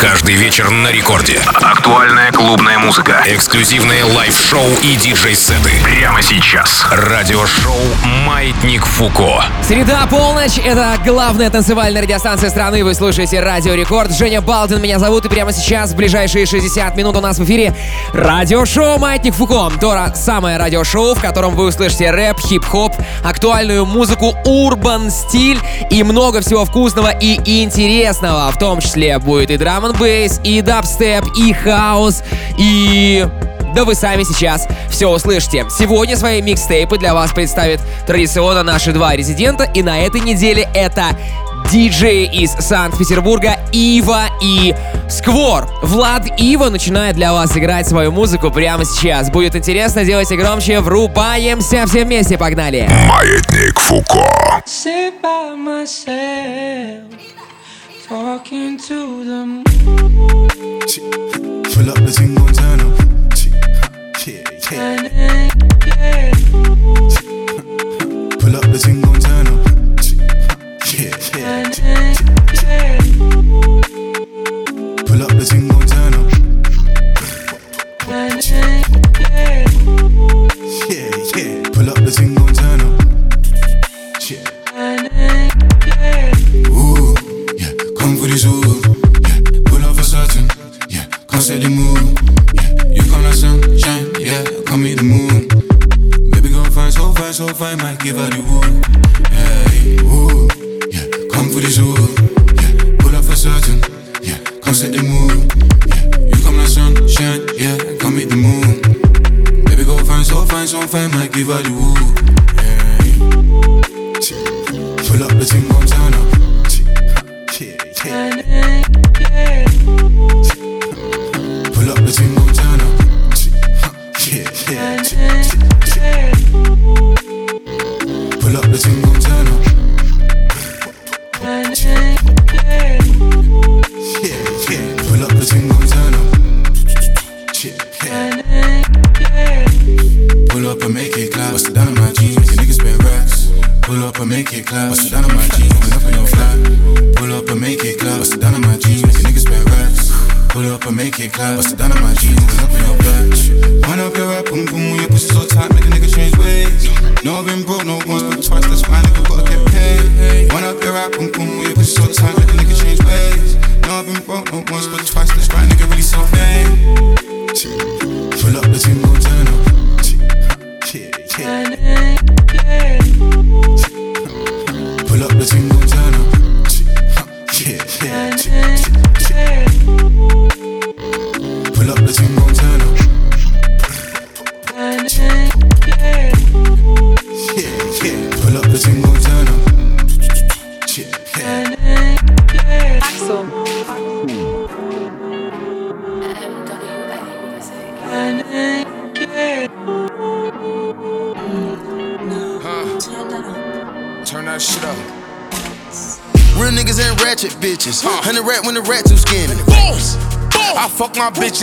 Каждый вечер на рекорде. Актуальная клубная музыка. Эксклюзивные лайв-шоу и диджей-сеты. Прямо сейчас. Радиошоу «Маятник Фуко». Среда, полночь. Это главная танцевальная радиостанция страны. Вы слушаете Радио Рекорд. Женя Балдин меня зовут. И прямо сейчас, в ближайшие 60 минут у нас в эфире радиошоу «Маятник Фуко». То самое радиошоу, в котором вы услышите рэп, хип-хоп, актуальную музыку, урбан стиль и много всего вкусного и интересного. В том числе будет и драма драм бейс и дабстеп, и хаос, и... Да вы сами сейчас все услышите. Сегодня свои микстейпы для вас представят традиционно наши два резидента, и на этой неделе это диджеи из Санкт-Петербурга Ива и Сквор. Влад Ива начинает для вас играть свою музыку прямо сейчас. Будет интересно, делайте громче, врубаемся все вместе, погнали. Маятник Фуко. Talking to the moon. Pull up the single turn up. Yeah, yeah. Pull up the single turn up. Yeah, yeah. Pull up the single turn up. Yeah, yeah. Pull up the single come meet the moon. Baby, go find so fine, so fine, might give her the wood. Hey, ooh, yeah, come for the zoo. Yeah, pull up for certain, yeah, come set the mood. Yeah, you come like sunshine, yeah, come meet the moon. Baby, go find so fine, so fine, might give her the wood. Hey, pull up the thing, gon' turn up. Yeah, yeah.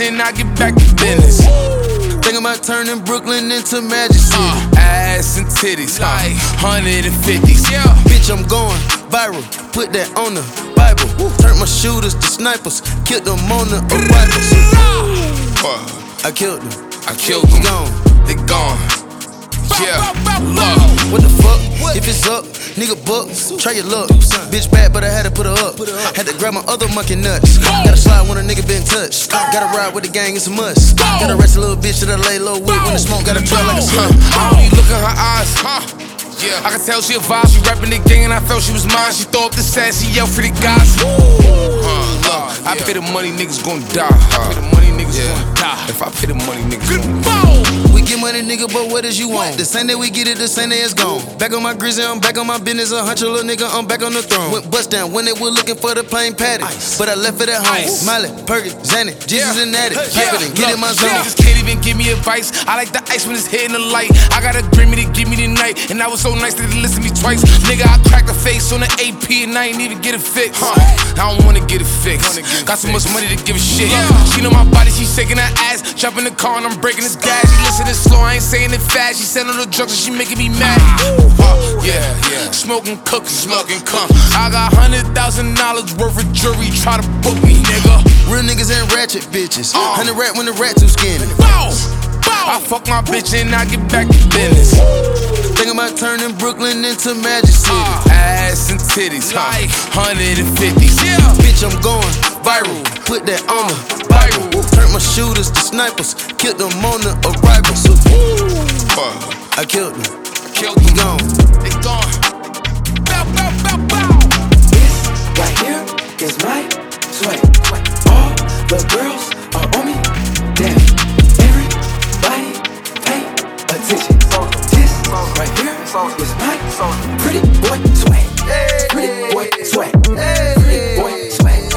And I get back to business. Think about turning Brooklyn into Magic City. Uh, ass and titties, like 150s. Yeah. Bitch, I'm going viral. Put that on the Bible. Turn my shooters to snipers. Killed them on the arrivals. I killed them. I killed them. Gone. They gone. Yeah. Look. What the fuck? If it's up, nigga buck, try your luck. Bitch bad, but I had to put her up. Had to grab my other monkey nuts. Gotta slide when a nigga been touched. Gotta ride with the gang, it's a must. Gotta rest a little bitch that I lay low with when the smoke gotta trail like a sun. When you look in her eyes, huh? Yeah, I can tell she a vibe. She rapping the gang, and I felt she was mine. She throw up the sass, she yell for the guys. Huh, look, I pay the money, niggas gon' die. Huh? the money, niggas gon' die. If I pay the money, niggas gon' die. Get money, nigga, but what is you want? The same day we get it, the same day it's gone. Back on my grizzly, I'm back on my business. A hunch, a little nigga, I'm back on the throne. Went bust down when they were looking for the plain patty. But I left it at home. Ice. Miley, Perkins, Zanny, Jesus and Natty. Yeah. Pack it get in my zone. Niggas can't even give me advice. I like the ice when it's hitting the light. I got a Grammy to give me the night. And I was so nice that they listened to me twice. Nigga, I cracked the face on the AP and I ain't even get it fixed. Huh. I don't wanna get it fixed. Got so much money to give a shit. She know my body, she shaking her ass. Jump in the car and I'm breaking this gas. She listen it slow, I ain't saying it fast. She said on the drugs and she making me mad. Uh, yeah, yeah. Smoking cookies, smoking cum. I got hundred thousand dollars worth of jewelry, try to book me, nigga. Real niggas ain't ratchet bitches. Hundred rat when the rat too skinny. Bow, bow. I fuck my bitch and I get back to business. Think about turning Brooklyn into Magic City. Uh, ass and titties, like 150. Yeah, Bitch, I'm going viral. Put that on the Bible. Turn my shooters to snipers. Killed them on the arrival. So, I killed them. killed He them. gone. They gone. Bow, bow, bow, bow. This right here is my sweat. All the girls is my pretty boy sweat. Pretty boy sweat. Pretty boy sweat.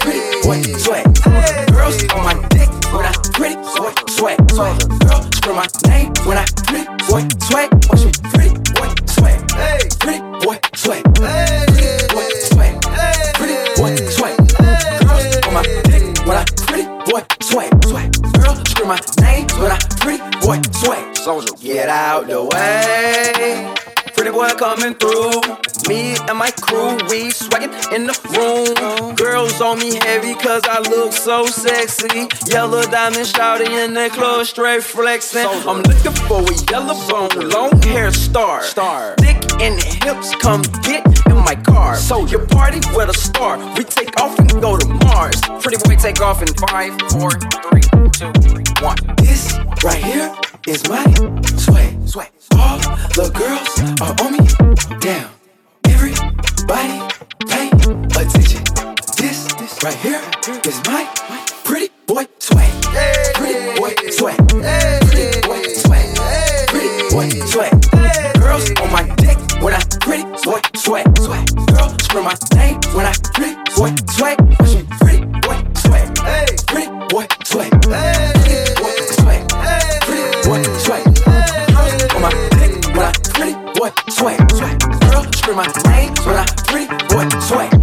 Pretty boy sweat. Girls on my dick when I pretty boy sweat. Girl scream my name when I pretty boy sweat. Watch me coming through. Me and my crew, we swaggin' in the room. Girls on me heavy cause I look so sexy. Yellow diamond shouty in the club, straight flexing. I'm looking for a yellow bone, long hair star. Star. Thick in the hips, come get in my car. So your party with a star. We take off and go to Mars. Pretty boy take off in five, four, three, two, one. This right here is my sweat. Sweat. All the girls are on me. Down. Everybody pay attention. This, this right here is my pretty boy sweat. Pretty boy sweat. Pretty boy sweat. Pretty boy sweat. Girls on my dick when I pretty boy. Sweat. Girl scream my name when I pretty boy me pretty boy sweat. Pretty boy sweat. Sweat. Sweat. Girl scream my name when I pretty boy sweat.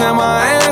in my head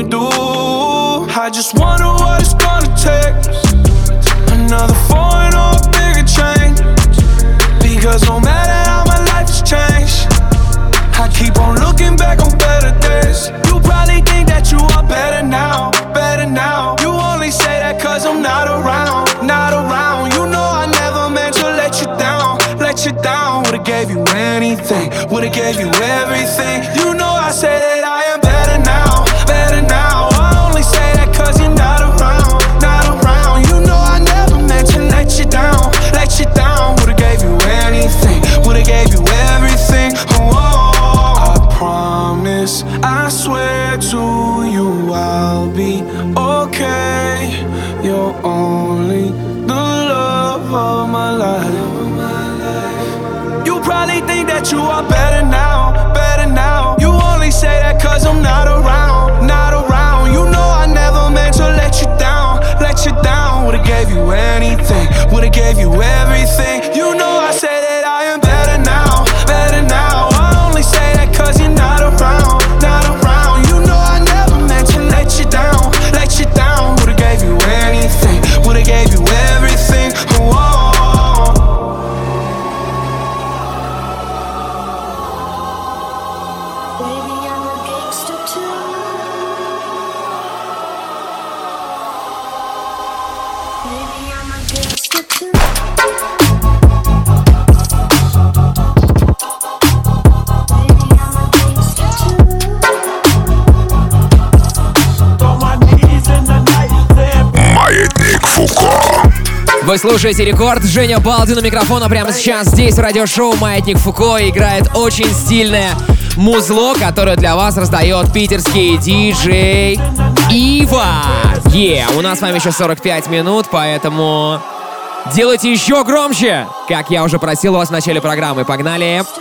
you do. I just wonder what it's gonna take. Another phone or a bigger change. Because no matter how my life has changed, I keep on looking back on Вы слушаете рекорд. Женя Балдин у микрофона прямо сейчас здесь. в Радиошоу «Маятник Фуко» играет очень стильное музло, которое для вас раздает питерский диджей Ива. Е, yeah. у нас с вами еще 45 минут, поэтому делайте еще громче, как я уже просил у вас в начале программы. Погнали! Погнали!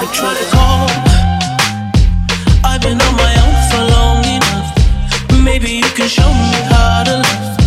never try to call. I've been on my own for long enough. Maybe you can show me how to love.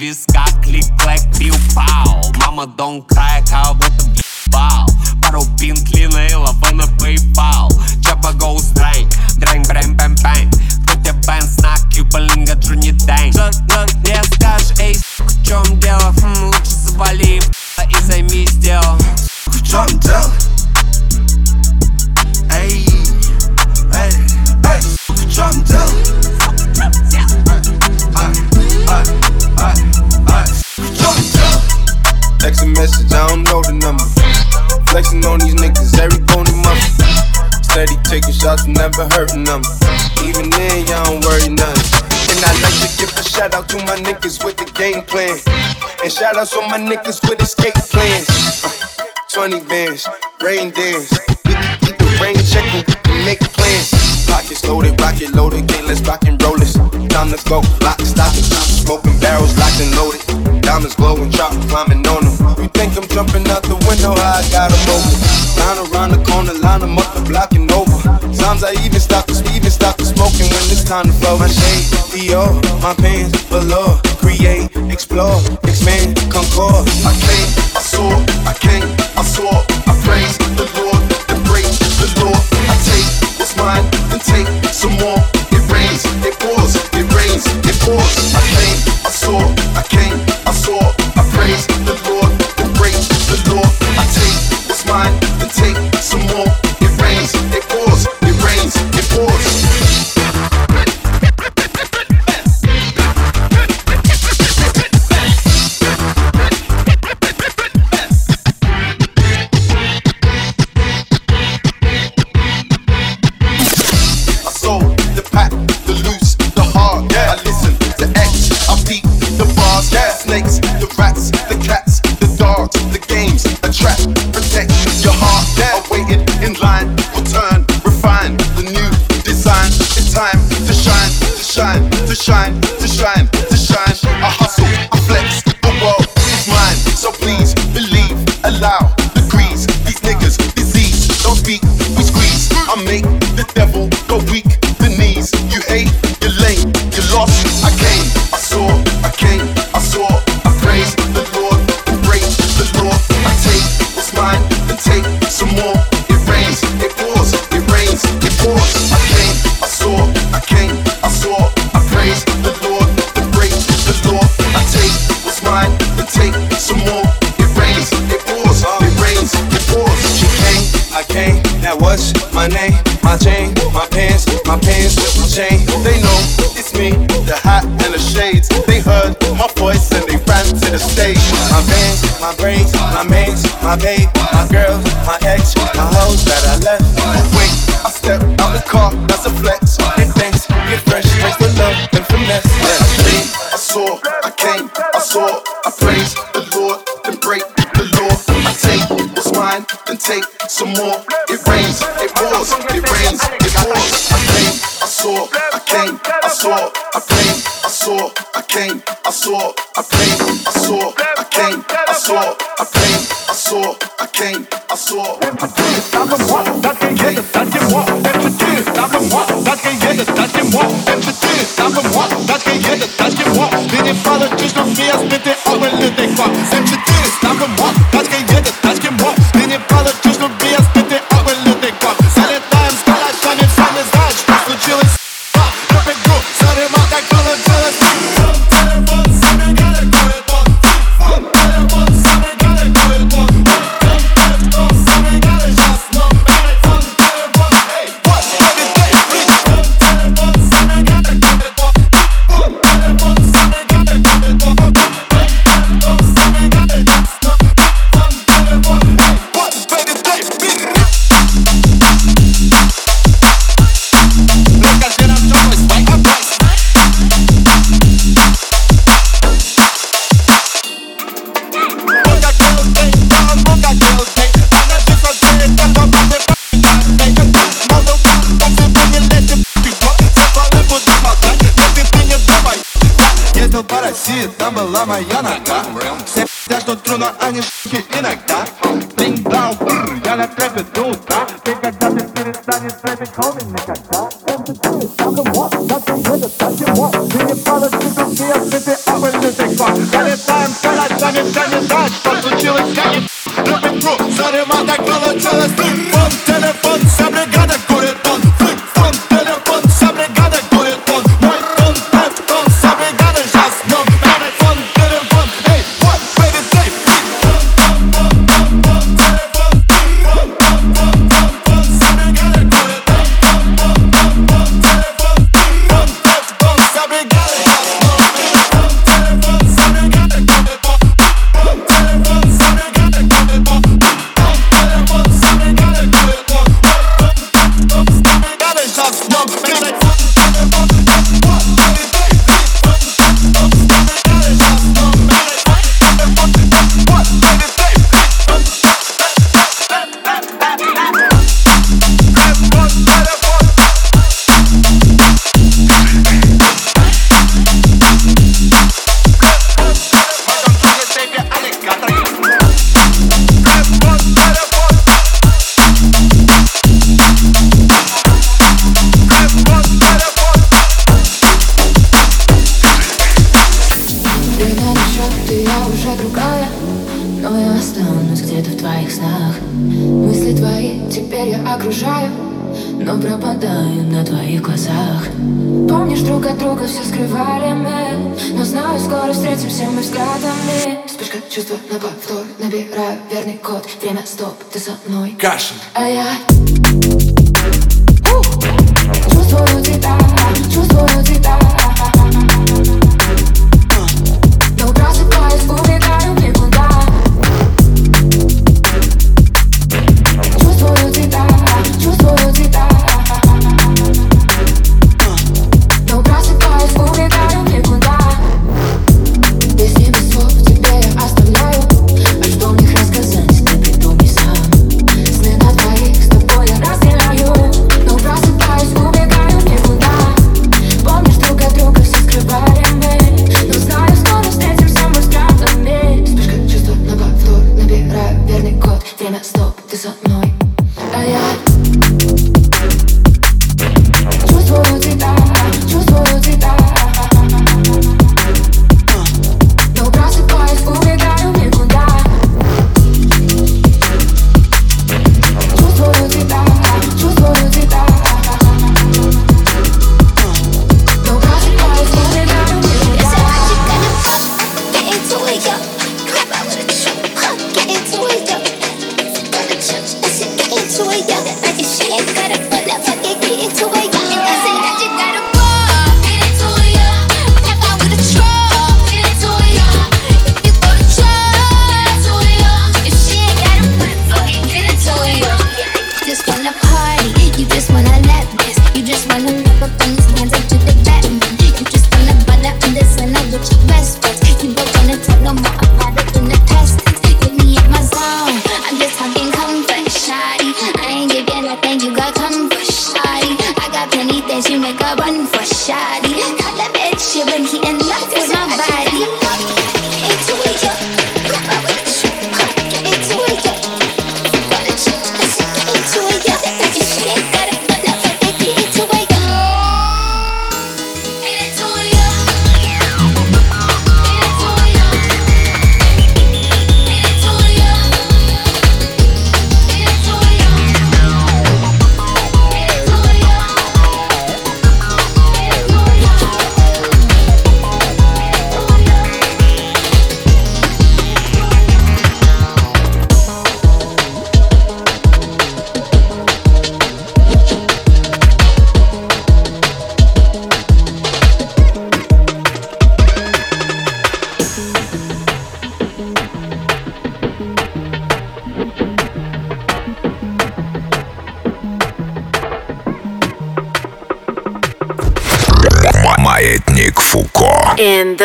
без never hurting them. Even then, y'all don't worry nothing. And I like to give a shout out to my niggas with the game plan. And shout outs to my niggas with escape plans. Uh, 20 bands, rain dance. We can keep the rain checking, we can make plans. Pockets loaded, rocket loaded, okay, let's rock and roll this. Time to go, lock, stock, and Smoking barrels locked and loaded. Diamonds glowing, chop climbing on them. You think I'm jumping out the window? I got 'em open. Line around the corner, line 'em up the block and. Sometimes I even stop the even stop the smoking when it's time to flow. My shade, Dior, my pants, below. Create, explore, expand, concord. I came, I saw, I came, I saw, I praise the Lord, embrace the Lord. I take what's mine and take some more. It rains, it pours, it rains, it pours. I came, my pants my chain. They know it's me, the hat and the shades. They heard my voice and they ran to the stage. My bands, my braids, my mates, my babe, my girls, my ex, my hoes that I left. Wait, I step out the car, that's a flex. Get thanks, get fresh, taste the love and finesse. I came, I saw, I came, I saw. I praise take some more. It rains, it pours, it rains, it pours. I came, I saw, I came, I saw. I came, I saw, I came, I saw. I came, I saw, I came, I saw. I came, I saw, I came, I saw. I came, I saw. Ты пи***ят, что трудно, они ш**ки иногда Блинг, блау, бррр, я на трэпе до утра Ты когда ты перестанешь рэпить, хоми,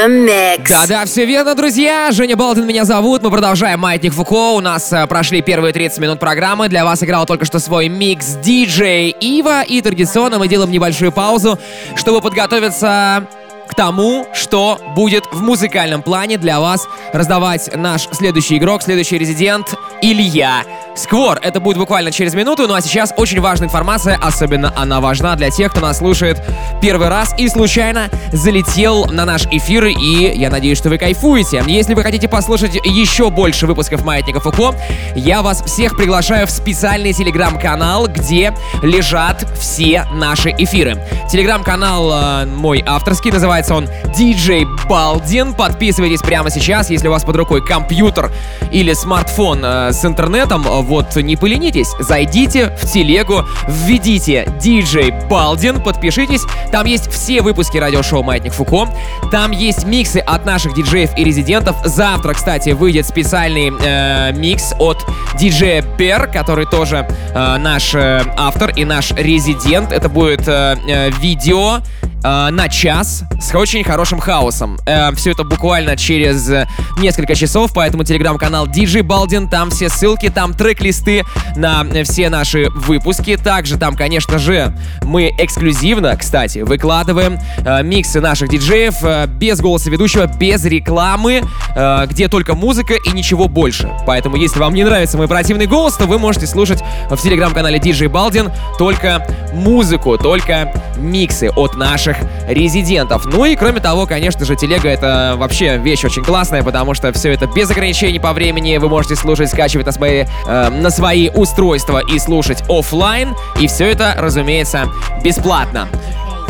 Mix. Да-да, все верно, друзья. Женя Балдин меня зовут. Мы продолжаем Маятник Фуко. У нас э, прошли первые 30 минут программы. Для вас играл только что свой микс диджей Ива. И традиционно мы делаем небольшую паузу, чтобы подготовиться к тому, что будет в музыкальном плане для вас раздавать наш следующий игрок, следующий резидент Илья Сквор. Это будет буквально через минуту, ну а сейчас очень важная информация, особенно она важна для тех, кто нас слушает первый раз и случайно залетел на наш эфир, и я надеюсь, что вы кайфуете. Если вы хотите послушать еще больше выпусков Маятника Фуко, я вас всех приглашаю в специальный телеграм-канал, где лежат все наши эфиры. Телеграм-канал э, мой авторский, называется он DJ Балдин. Подписывайтесь прямо сейчас, если у вас под рукой компьютер или смартфон э, с интернетом, вот не поленитесь, зайдите в телегу, введите DJ Балдин, подпишитесь, там есть все выпуски радиошоу Маятник Фуко, там есть миксы от наших диджеев и резидентов. Завтра, кстати, выйдет специальный э, микс от диджея Бер, который тоже э, наш э, автор и наш резидент. Это будет э, э, видео э, на час с очень хорошим хаосом. Э, все это буквально через несколько часов, поэтому телеграм-канал DJ Балдин, там все ссылки, там трек-листы на все наши выпуски. Также там, конечно же, мы эксклюзивно, кстати, выкладываем э, миксы наших диджеев э, без голоса ведущего, без рекламы, э, где только музыка и ничего больше. Поэтому, если вам не нравится мой противный голос, то вы можете слушать в телеграм-канале DJ Балдин только музыку, только миксы от наших наших резидентов. Ну и кроме того, конечно же, телега это вообще вещь очень классная, потому что все это без ограничений по времени. Вы можете слушать, скачивать на свои, э, на свои устройства и слушать офлайн. И все это, разумеется, бесплатно.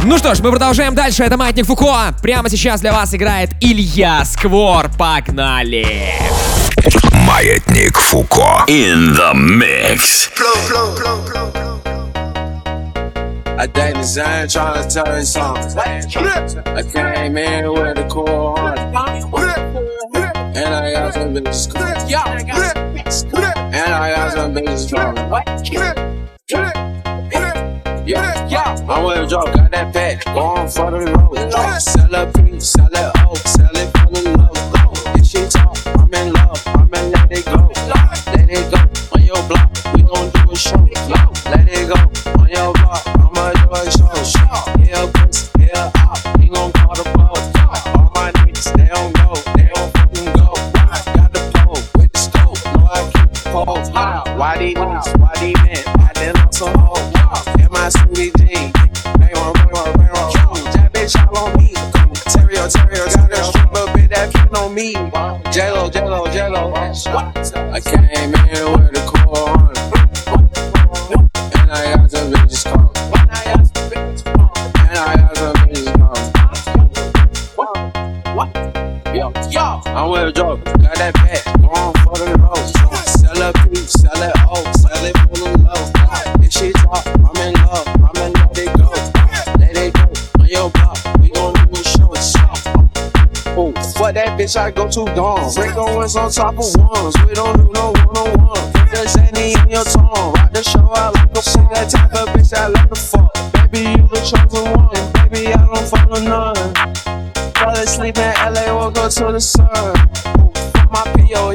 Ну что ж, мы продолжаем дальше. Это Маятник Фуко. Прямо сейчас для вас играет Илья Сквор. Погнали! Маятник Фуко. In the mix. I date design, trying to tell you something. I came in with a cool heart. And I got some bitches cool. And I got some bitches drunk. Yeah, yeah. I'm with a drop, got that pack, going for the road. Sell a piece, sell it oh, sell it for the low. If she talk, I'm in love, I'ma let it go. Let it go on your block, we gon' do a show. Let it go on your block, do a show. Yeah, pussy, yeah, out, gon' call the ball. All my niggas, they don't go, they don't fucking go. Got the with the I. Why why I. In my on, on, on. That bitch all on me. Terrio, oh, Terrio, oh, got that on me. Jello, Jello, Jello. I came in with that bitch, I go too gone. Break on ones on top of ones, we don't do no one on one. The Zanny in your tongue, rock the show out like a she that type of bitch I like to fuck. Baby, you the chosen one, baby, I don't follow none. Fall asleep in LA, woke up to the sun. My PO,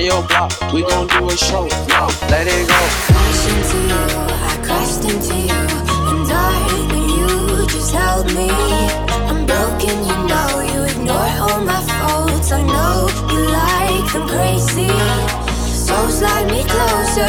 on your block, we gon' do a show. No, Let it go. into you, I crashed into you, and darling, you just held me. I'm broken, you know, you ignore all my faults. I know you like them crazy. So slide me closer,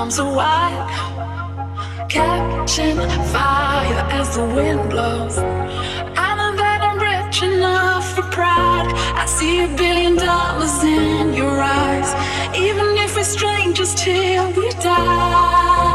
arms are wide, catching fire as the wind blows. I know that I'm rich enough for pride. I see a billion dollars in your eyes. Even if we're strangers till we die.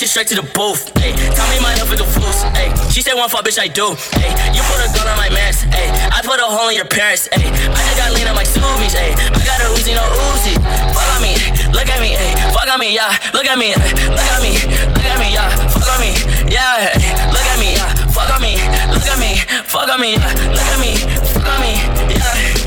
shit straight to the booth. Ayy, tell me my health is a fools. Ayy, she said one fuck, bitch, I do. Ayy, you put a gun on my mask. Ayy, I put a hole in your parents. Ayy, I just got lean on my smoothies. Ayy, I got a Uzi, no Uzi. Fuck on me, look at me. Ayy, fuck on me, yeah. Look at me, look at me, look at me, yeah. Fuck on me, yeah. Look at me, yeah. Fuck on me, look at me, fuck on me, yeah. Look at me, fuck on me, yeah.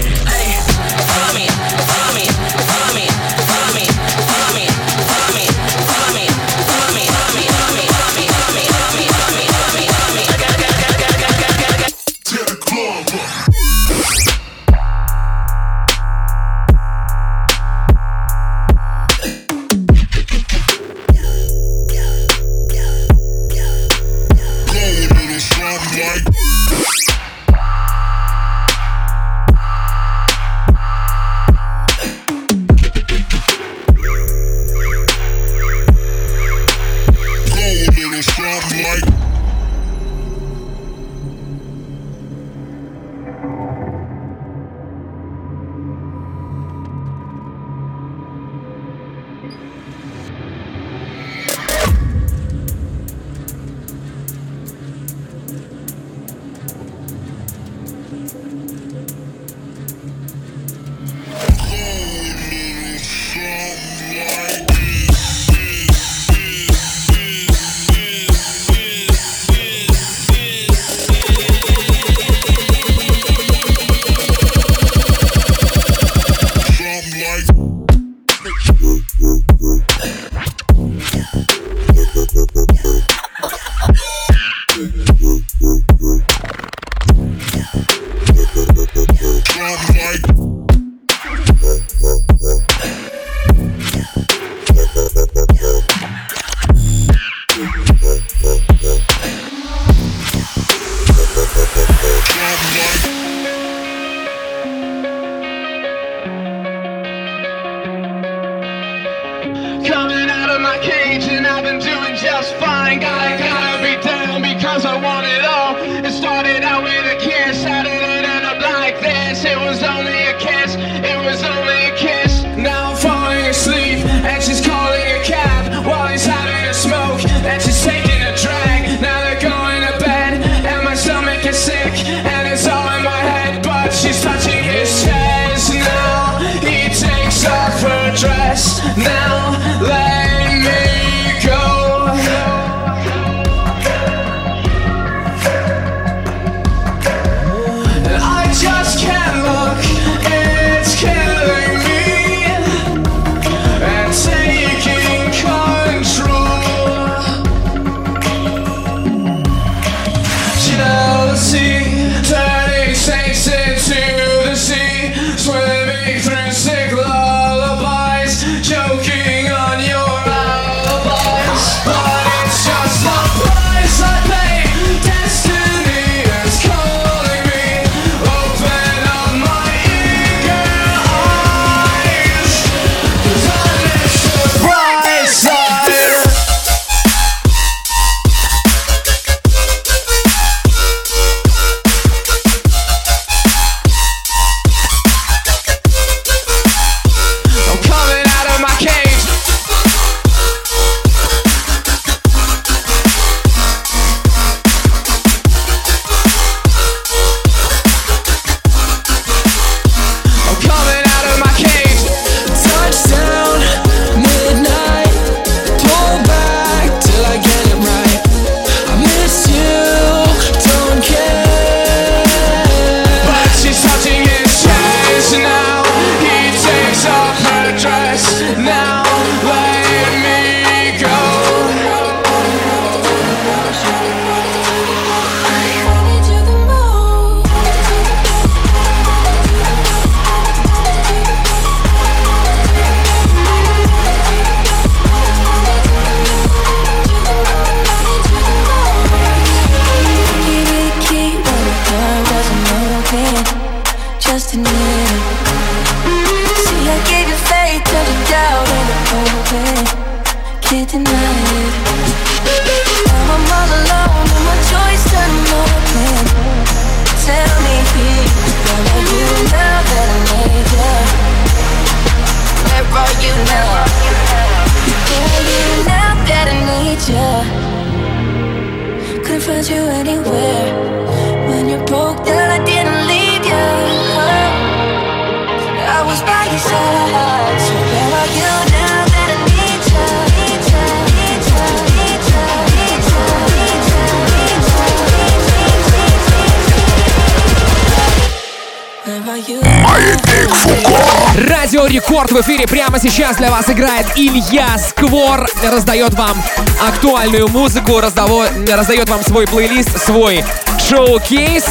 Семья Сквор раздает вам актуальную музыку, раздаво, раздает вам свой плейлист, свой шоу-кейс.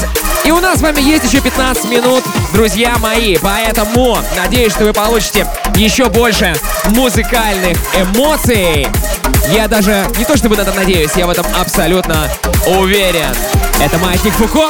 И у нас с вами есть еще 15 минут, друзья мои. Поэтому надеюсь, что вы получите еще больше музыкальных эмоций. Я даже не то чтобы на это надеюсь, я в этом абсолютно уверен. Это Маятник Фуко.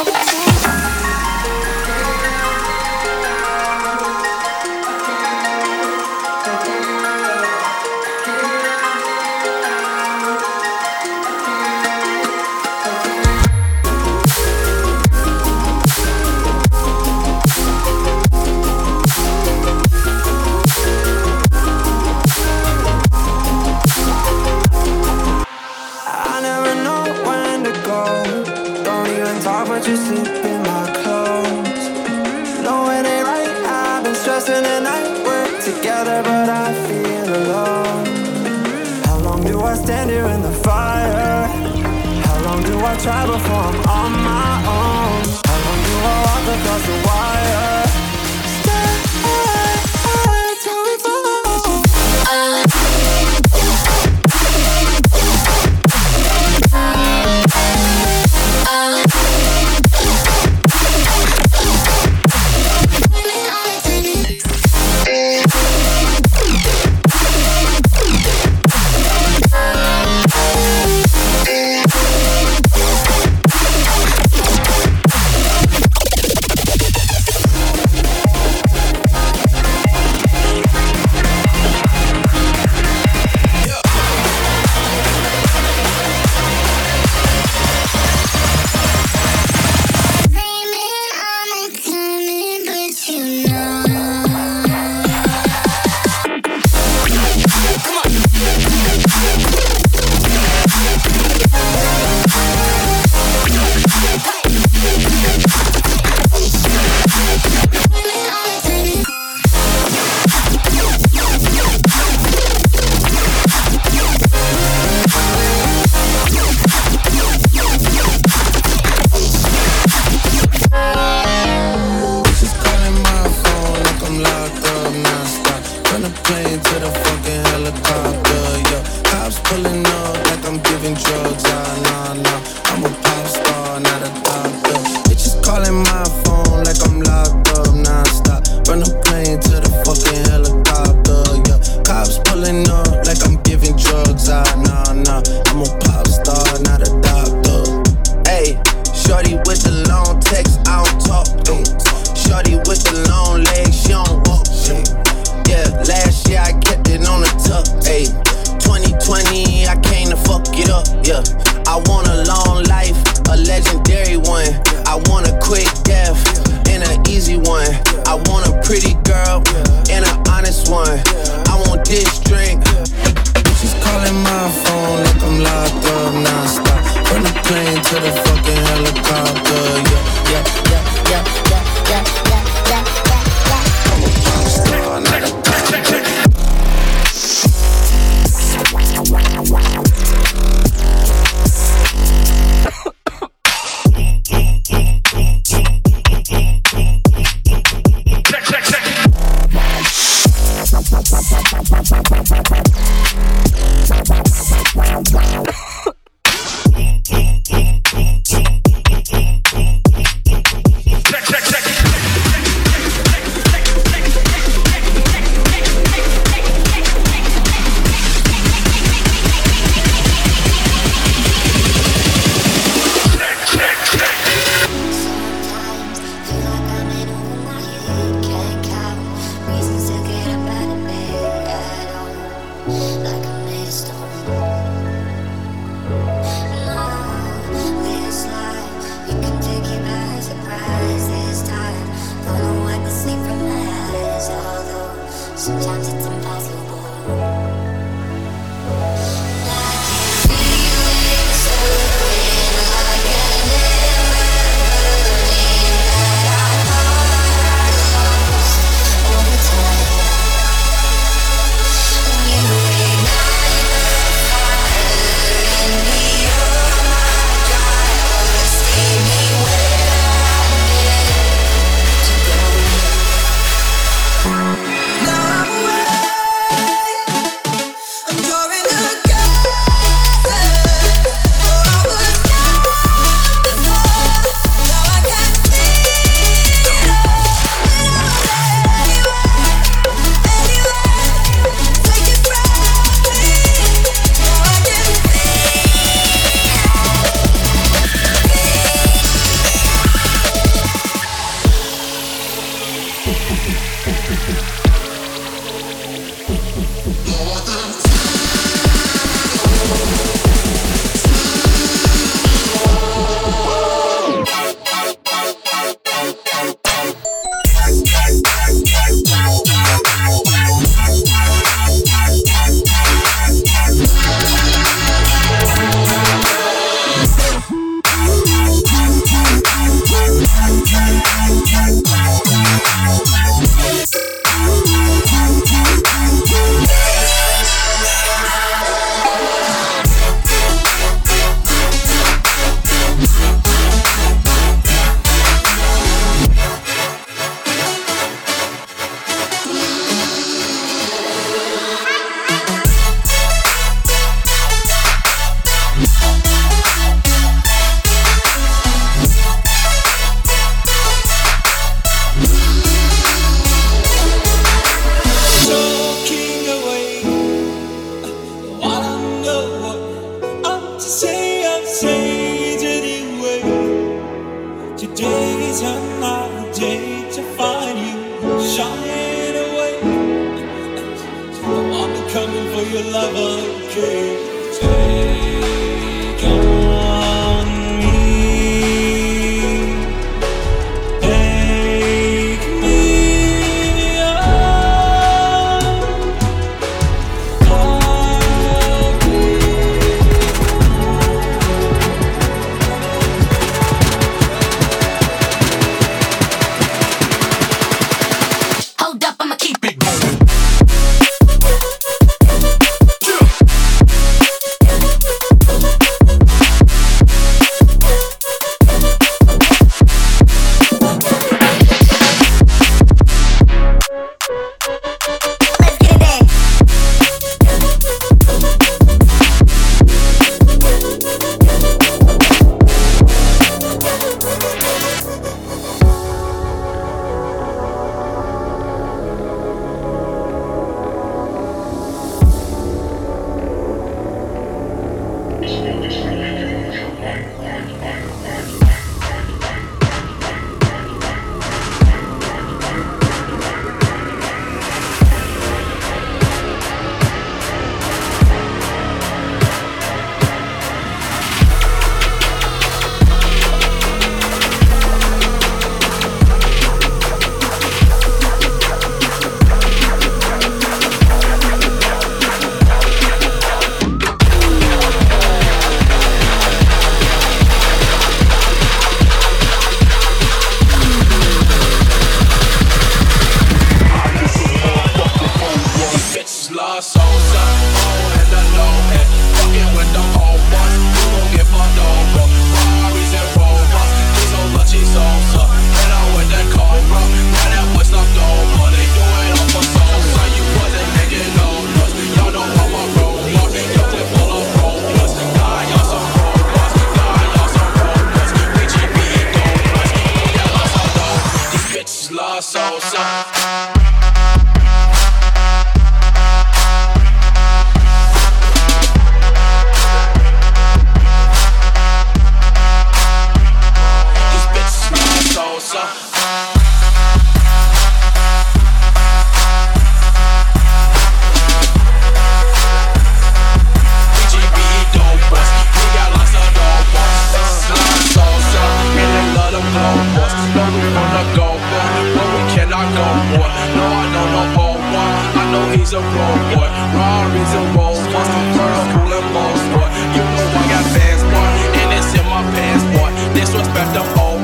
boy. Boy. You know I got fans, boy, and it's in my pants, boy. Disrespect old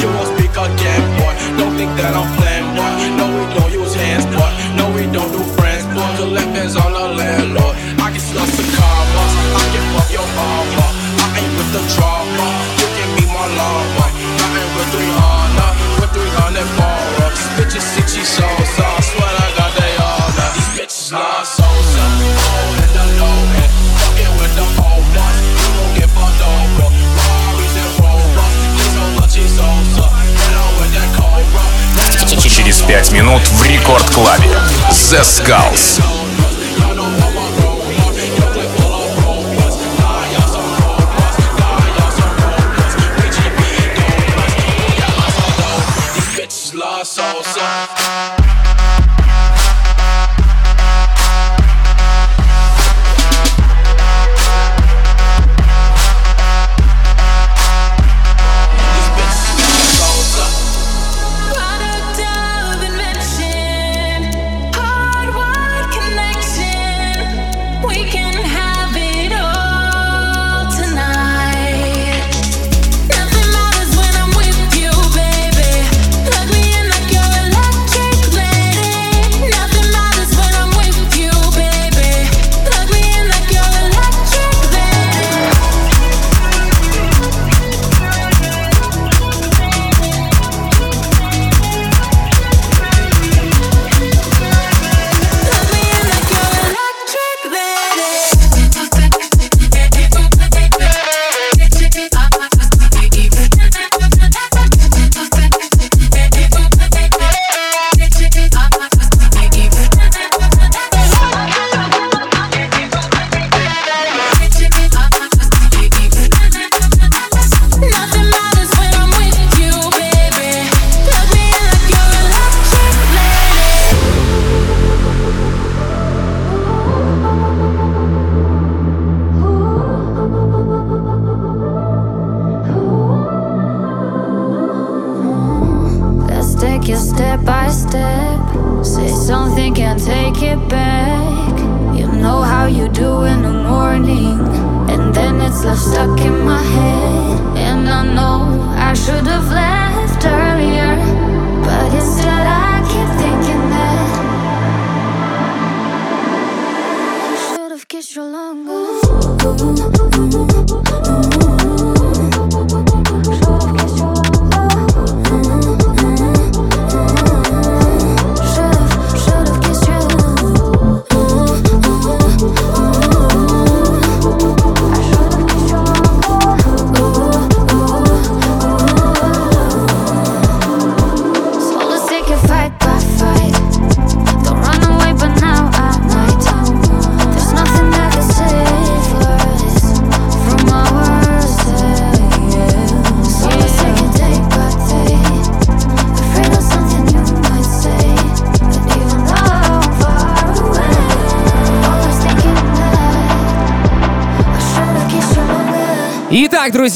you won't speak again, boy. Don't think that I'm playing, boy. No, we don't use hands, boy. No, we don't do friends, boy. The on the landlord. I get slice in car. I get fuck your armor. I ain't with the drama. 25 минут в рекорд-клабе. The Skulls.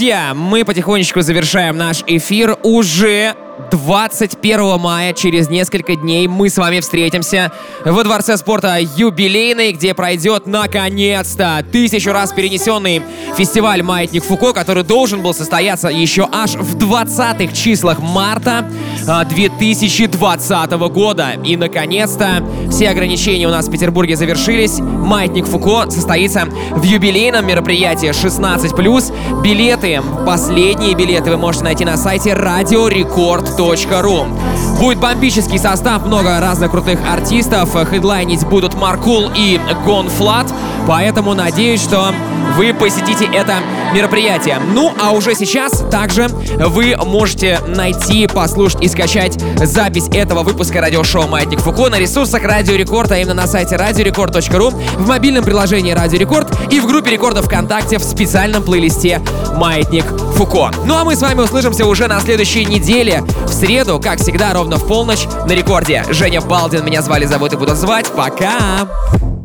Друзья, мы потихонечку завершаем наш эфир. Уже 21 мая, через несколько дней, мы с вами встретимся во Дворце спорта «Юбилейный», где пройдет, наконец-то, тысячу раз перенесенный фестиваль «Маятник Фуко», который должен был состояться еще аж в 20-х числах марта а, 2020 года. И, наконец-то, все ограничения у нас в Петербурге завершились. «Маятник Фуко» состоится в юбилейном мероприятии 16+. Билеты, последние билеты вы можете найти на сайте radiorecord.ru. Будет бомбический состав, много разных крутых артистов. Хедлайнить будут Маркул и Гонфлат. Поэтому надеюсь, что вы посетите это мероприятие. Ну, а уже сейчас также вы можете найти, послушать и скачать запись этого выпуска радиошоу «Маятник Фуко» на ресурсах Радио Рекорд, а именно на сайте radiorecord.ru, в мобильном приложении Радио Рекорд и в группе Рекордов ВКонтакте в специальном плейлисте «Маятник Фуко». Ну а мы с вами услышимся уже на следующей неделе, в среду, как всегда, ровно в полночь на Рекорде. Женя Балдин меня звали, зовут и буду звать. Пока!